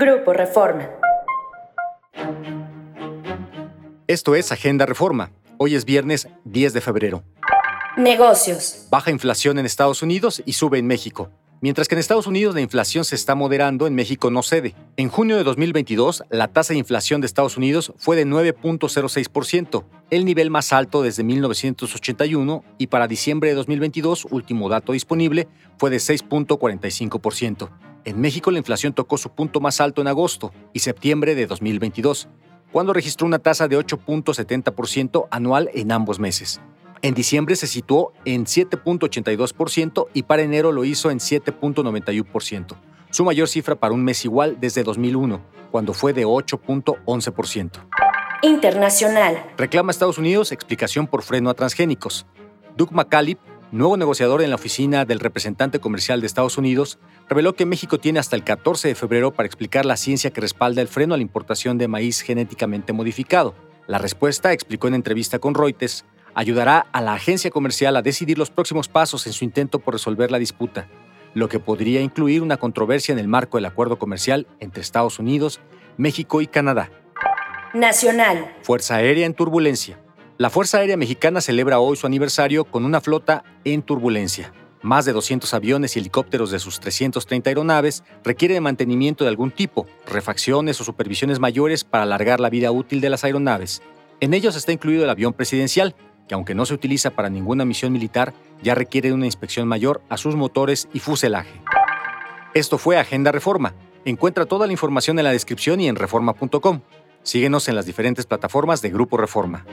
Grupo Reforma. Esto es Agenda Reforma. Hoy es viernes 10 de febrero. Negocios. Baja inflación en Estados Unidos y sube en México. Mientras que en Estados Unidos la inflación se está moderando, en México no cede. En junio de 2022, la tasa de inflación de Estados Unidos fue de 9.06%, el nivel más alto desde 1981, y para diciembre de 2022, último dato disponible, fue de 6.45%. En México la inflación tocó su punto más alto en agosto y septiembre de 2022, cuando registró una tasa de 8.70% anual en ambos meses. En diciembre se situó en 7.82% y para enero lo hizo en 7.91%, su mayor cifra para un mes igual desde 2001, cuando fue de 8.11%. Internacional. Reclama Estados Unidos explicación por freno a transgénicos. Doug McCallip, nuevo negociador en la oficina del representante comercial de Estados Unidos, reveló que México tiene hasta el 14 de febrero para explicar la ciencia que respalda el freno a la importación de maíz genéticamente modificado. La respuesta, explicó en entrevista con Reuters, ayudará a la agencia comercial a decidir los próximos pasos en su intento por resolver la disputa, lo que podría incluir una controversia en el marco del acuerdo comercial entre Estados Unidos, México y Canadá. Nacional. Fuerza Aérea en turbulencia. La Fuerza Aérea Mexicana celebra hoy su aniversario con una flota en turbulencia. Más de 200 aviones y helicópteros de sus 330 aeronaves requieren mantenimiento de algún tipo, refacciones o supervisiones mayores para alargar la vida útil de las aeronaves. En ellos está incluido el avión presidencial, que aunque no se utiliza para ninguna misión militar, ya requiere una inspección mayor a sus motores y fuselaje. Esto fue Agenda Reforma. Encuentra toda la información en la descripción y en reforma.com. Síguenos en las diferentes plataformas de Grupo Reforma.